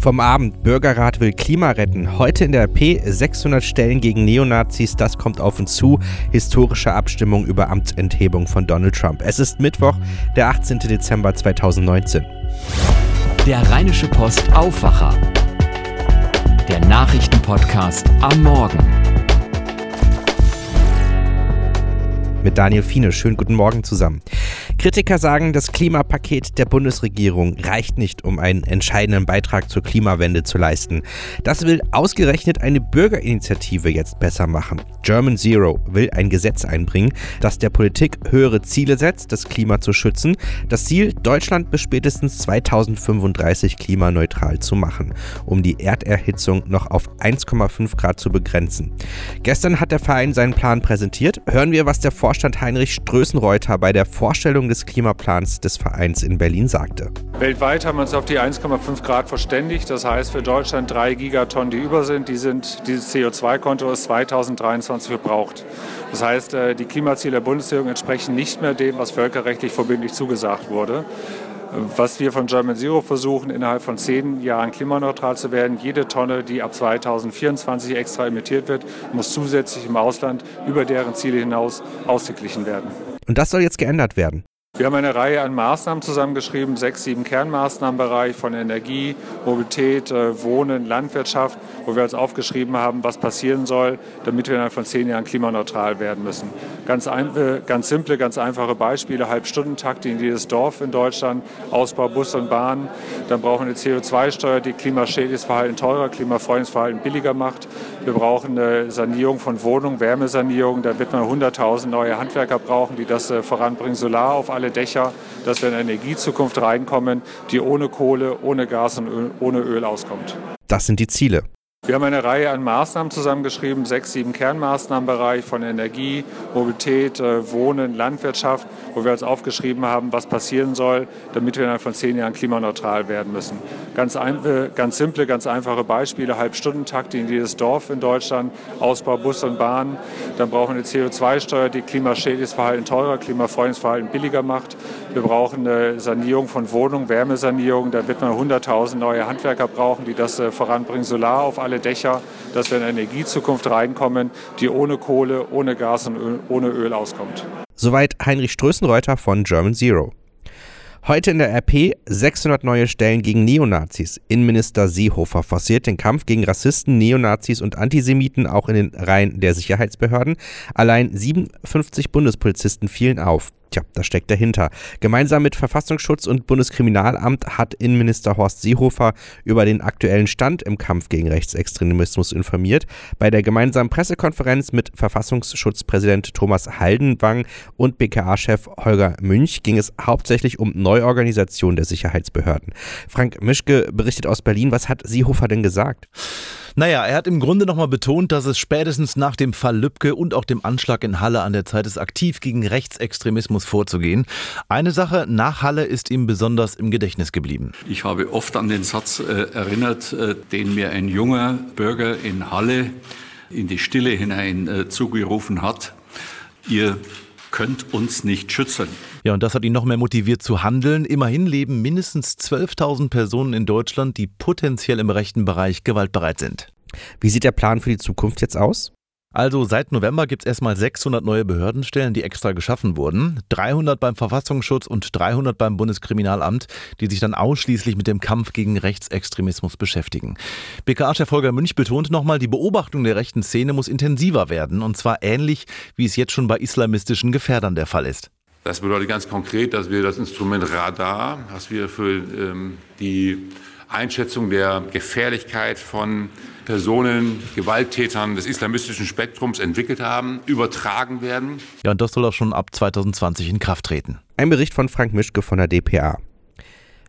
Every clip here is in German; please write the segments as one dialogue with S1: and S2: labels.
S1: Vom Abend, Bürgerrat will Klima retten. Heute in der RP 600 Stellen gegen Neonazis, das kommt auf uns zu. Historische Abstimmung über Amtsenthebung von Donald Trump. Es ist Mittwoch, der 18. Dezember 2019.
S2: Der Rheinische Post Aufwacher. Der Nachrichtenpodcast am Morgen.
S1: Mit Daniel Fiene. Schönen guten Morgen zusammen. Kritiker sagen, das Klimapaket der Bundesregierung reicht nicht, um einen entscheidenden Beitrag zur Klimawende zu leisten. Das will ausgerechnet eine Bürgerinitiative jetzt besser machen. German Zero will ein Gesetz einbringen, das der Politik höhere Ziele setzt, das Klima zu schützen. Das Ziel, Deutschland bis spätestens 2035 klimaneutral zu machen, um die Erderhitzung noch auf 1,5 Grad zu begrenzen. Gestern hat der Verein seinen Plan präsentiert. Hören wir, was der Vorstand Heinrich Strößenreuter bei der Vorstellung des Klimaplans des Vereins in Berlin sagte.
S3: Weltweit haben wir uns auf die 1,5 Grad verständigt. Das heißt für Deutschland drei Gigatonnen, die über sind. Die sind dieses CO2-Konto ist 2023 verbraucht. Das heißt, äh, die Klimaziele der Bundesregierung entsprechen nicht mehr dem, was völkerrechtlich verbindlich zugesagt wurde. Was wir von German Zero versuchen, innerhalb von zehn Jahren klimaneutral zu werden. Jede Tonne, die ab 2024 extra emittiert wird, muss zusätzlich im Ausland über deren Ziele hinaus ausgeglichen werden.
S1: Und das soll jetzt geändert werden.
S3: Wir haben eine Reihe an Maßnahmen zusammengeschrieben, sechs, sieben Kernmaßnahmenbereich von Energie, Mobilität, äh, Wohnen, Landwirtschaft, wo wir uns aufgeschrieben haben, was passieren soll, damit wir innerhalb von zehn Jahren klimaneutral werden müssen. Ganz, ein, äh, ganz simple, ganz einfache Beispiele, Halbstundentakt in jedes Dorf in Deutschland, Ausbau Bus und Bahn. Dann brauchen wir eine CO2-Steuer, die klimaschädliches Verhalten teurer, klimafreundliches Verhalten billiger macht. Wir brauchen eine Sanierung von Wohnungen, Wärmesanierung. Da wird man 100.000 neue Handwerker brauchen, die das äh, voranbringen. Solar auf alle Dächer, dass wir in eine Energiezukunft reinkommen, die ohne Kohle, ohne Gas und ohne Öl auskommt.
S1: Das sind die Ziele.
S3: Wir haben eine Reihe an Maßnahmen zusammengeschrieben, sechs, sieben Kernmaßnahmenbereich von Energie, Mobilität, äh, Wohnen, Landwirtschaft, wo wir uns aufgeschrieben haben, was passieren soll, damit wir innerhalb von zehn Jahren klimaneutral werden müssen. Ganz, ein, äh, ganz simple, ganz einfache Beispiele, Halbstundentakt in jedes Dorf in Deutschland, Ausbau Bus und Bahn. Dann brauchen wir eine CO2-Steuer, die klimaschädliches Verhalten teurer, klimafreundliches Verhalten billiger macht. Wir brauchen eine Sanierung von Wohnungen, Wärmesanierung. Da wird man 100.000 neue Handwerker brauchen, die das äh, voranbringen. Solar auf alle Dächer, dass wir in eine Energiezukunft reinkommen, die ohne Kohle, ohne Gas und ohne Öl auskommt.
S1: Soweit Heinrich Strößenreuter von German Zero. Heute in der RP 600 neue Stellen gegen Neonazis. Innenminister Seehofer forciert den Kampf gegen Rassisten, Neonazis und Antisemiten auch in den Reihen der Sicherheitsbehörden. Allein 57 Bundespolizisten fielen auf. Tja, das steckt dahinter. Gemeinsam mit Verfassungsschutz und Bundeskriminalamt hat Innenminister Horst Seehofer über den aktuellen Stand im Kampf gegen Rechtsextremismus informiert. Bei der gemeinsamen Pressekonferenz mit Verfassungsschutzpräsident Thomas Haldenwang und BKA-Chef Holger Münch ging es hauptsächlich um Neuorganisation der Sicherheitsbehörden. Frank Mischke berichtet aus Berlin. Was hat Seehofer denn gesagt?
S4: Naja, er hat im Grunde nochmal betont, dass es spätestens nach dem Fall Lübcke und auch dem Anschlag in Halle an der Zeit ist, aktiv gegen Rechtsextremismus vorzugehen. Eine Sache nach Halle ist ihm besonders im Gedächtnis geblieben.
S5: Ich habe oft an den Satz äh, erinnert, äh, den mir ein junger Bürger in Halle in die Stille hinein äh, zugerufen hat. Ihr könnt uns nicht schützen.
S4: Ja, und das hat ihn noch mehr motiviert zu handeln. Immerhin leben mindestens 12.000 Personen in Deutschland, die potenziell im rechten Bereich gewaltbereit sind.
S1: Wie sieht der Plan für die Zukunft jetzt aus?
S4: Also seit November gibt es erstmal 600 neue Behördenstellen, die extra geschaffen wurden. 300 beim Verfassungsschutz und 300 beim Bundeskriminalamt, die sich dann ausschließlich mit dem Kampf gegen Rechtsextremismus beschäftigen. BKA-Chef Holger Münch betont nochmal, die Beobachtung der rechten Szene muss intensiver werden. Und zwar ähnlich, wie es jetzt schon bei islamistischen Gefährdern der Fall ist.
S6: Das bedeutet ganz konkret, dass wir das Instrument Radar, was wir für ähm, die Einschätzung der Gefährlichkeit von Personen, Gewalttätern des islamistischen Spektrums entwickelt haben, übertragen werden.
S4: Ja, und das soll auch schon ab 2020 in Kraft treten.
S1: Ein Bericht von Frank Mischke von der DPA.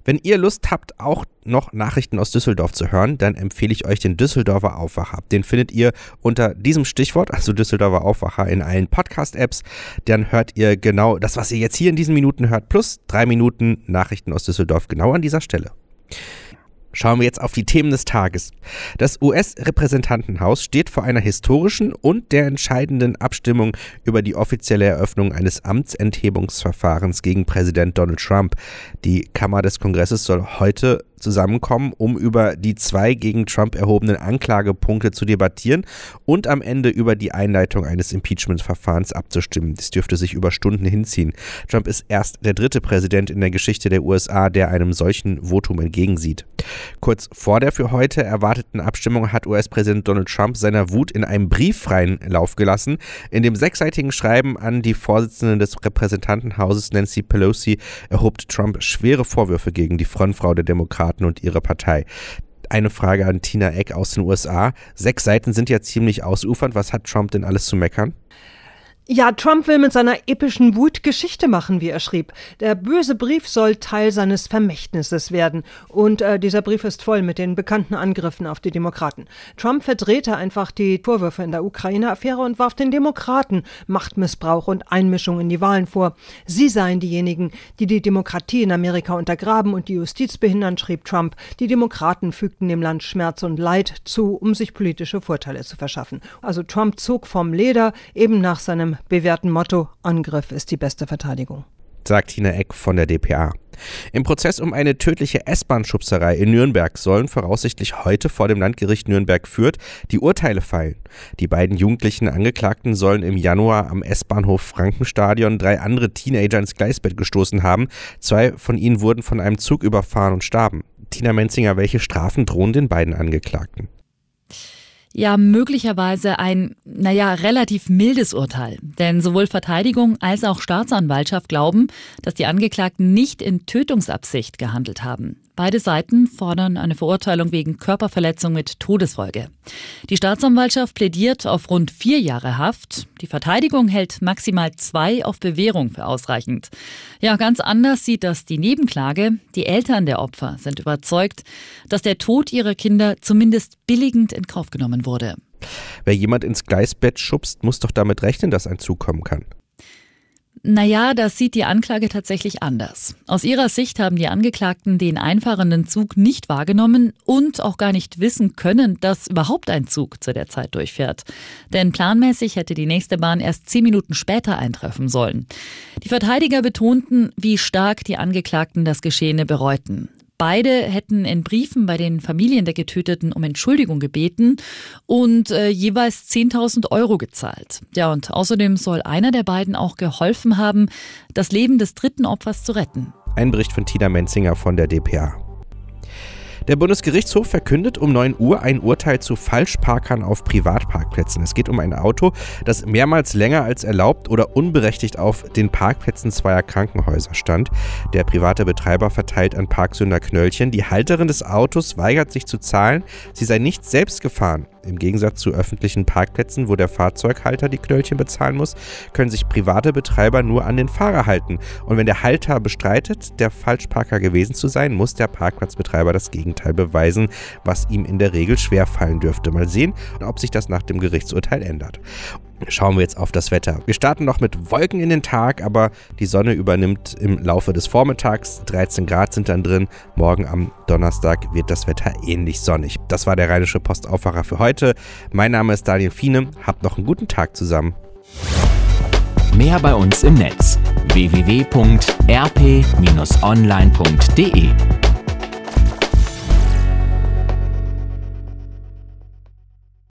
S1: Wenn ihr Lust habt, auch noch Nachrichten aus Düsseldorf zu hören, dann empfehle ich euch den Düsseldorfer Aufwacher. Den findet ihr unter diesem Stichwort, also Düsseldorfer Aufwacher, in allen Podcast-Apps. Dann hört ihr genau das, was ihr jetzt hier in diesen Minuten hört, plus drei Minuten Nachrichten aus Düsseldorf genau an dieser Stelle. Schauen wir jetzt auf die Themen des Tages. Das US-Repräsentantenhaus steht vor einer historischen und der entscheidenden Abstimmung über die offizielle Eröffnung eines Amtsenthebungsverfahrens gegen Präsident Donald Trump. Die Kammer des Kongresses soll heute zusammenkommen, um über die zwei gegen Trump erhobenen Anklagepunkte zu debattieren und am Ende über die Einleitung eines Impeachment-Verfahrens abzustimmen. Das dürfte sich über Stunden hinziehen. Trump ist erst der dritte Präsident in der Geschichte der USA, der einem solchen Votum entgegensieht. Kurz vor der für heute erwarteten Abstimmung hat US-Präsident Donald Trump seiner Wut in einem Brief freien Lauf gelassen. In dem sechsseitigen Schreiben an die Vorsitzende des Repräsentantenhauses Nancy Pelosi erhob Trump schwere Vorwürfe gegen die Frontfrau der Demokraten und ihre Partei. Eine Frage an Tina Eck aus den USA. Sechs Seiten sind ja ziemlich ausufernd. Was hat Trump denn alles zu meckern?
S7: Ja, Trump will mit seiner epischen Wut Geschichte machen, wie er schrieb. Der böse Brief soll Teil seines Vermächtnisses werden. Und äh, dieser Brief ist voll mit den bekannten Angriffen auf die Demokraten. Trump verdrehte einfach die Vorwürfe in der Ukraine-Affäre und warf den Demokraten Machtmissbrauch und Einmischung in die Wahlen vor. Sie seien diejenigen, die die Demokratie in Amerika untergraben und die Justiz behindern, schrieb Trump. Die Demokraten fügten dem Land Schmerz und Leid zu, um sich politische Vorteile zu verschaffen. Also Trump zog vom Leder eben nach seinem bewährten Motto Angriff ist die beste Verteidigung.
S1: Sagt Tina Eck von der DPA. Im Prozess um eine tödliche S-Bahn-Schubserei in Nürnberg sollen voraussichtlich heute vor dem Landgericht Nürnberg-Fürth die Urteile fallen. Die beiden jugendlichen Angeklagten sollen im Januar am S-Bahnhof Frankenstadion drei andere Teenager ins Gleisbett gestoßen haben. Zwei von ihnen wurden von einem Zug überfahren und starben. Tina Menzinger, welche Strafen drohen den beiden Angeklagten?
S8: Ja möglicherweise ein, naja, relativ mildes Urteil. Denn sowohl Verteidigung als auch Staatsanwaltschaft glauben, dass die Angeklagten nicht in Tötungsabsicht gehandelt haben. Beide Seiten fordern eine Verurteilung wegen Körperverletzung mit Todesfolge. Die Staatsanwaltschaft plädiert auf rund vier Jahre Haft. Die Verteidigung hält maximal zwei auf Bewährung für ausreichend. Ja, ganz anders sieht das die Nebenklage. Die Eltern der Opfer sind überzeugt, dass der Tod ihrer Kinder zumindest billigend in Kauf genommen wurde.
S1: Wer jemand ins Gleisbett schubst, muss doch damit rechnen, dass ein Zug kommen kann.
S8: Naja, das sieht die Anklage tatsächlich anders. Aus ihrer Sicht haben die Angeklagten den einfahrenden Zug nicht wahrgenommen und auch gar nicht wissen können, dass überhaupt ein Zug zu der Zeit durchfährt. Denn planmäßig hätte die nächste Bahn erst zehn Minuten später eintreffen sollen. Die Verteidiger betonten, wie stark die Angeklagten das Geschehene bereuten. Beide hätten in Briefen bei den Familien der Getöteten um Entschuldigung gebeten und äh, jeweils 10.000 Euro gezahlt. Ja, und außerdem soll einer der beiden auch geholfen haben, das Leben des dritten Opfers zu retten.
S1: Ein Bericht von Tina Menzinger von der DPA. Der Bundesgerichtshof verkündet um 9 Uhr ein Urteil zu Falschparkern auf Privatparkplätzen. Es geht um ein Auto, das mehrmals länger als erlaubt oder unberechtigt auf den Parkplätzen zweier Krankenhäuser stand. Der private Betreiber verteilt an Parksünder Knöllchen. Die Halterin des Autos weigert sich zu zahlen. Sie sei nicht selbst gefahren. Im Gegensatz zu öffentlichen Parkplätzen, wo der Fahrzeughalter die Knöllchen bezahlen muss, können sich private Betreiber nur an den Fahrer halten. Und wenn der Halter bestreitet, der Falschparker gewesen zu sein, muss der Parkplatzbetreiber das Gegenteil beweisen, was ihm in der Regel schwerfallen dürfte. Mal sehen, ob sich das nach dem Gerichtsurteil ändert. Schauen wir jetzt auf das Wetter. Wir starten noch mit Wolken in den Tag, aber die Sonne übernimmt im Laufe des Vormittags. 13 Grad sind dann drin. Morgen am Donnerstag wird das Wetter ähnlich sonnig. Das war der Rheinische Postaufwacher für heute. Mein Name ist Daniel Fiene. Habt noch einen guten Tag zusammen.
S2: Mehr bei uns im Netz www.rp-online.de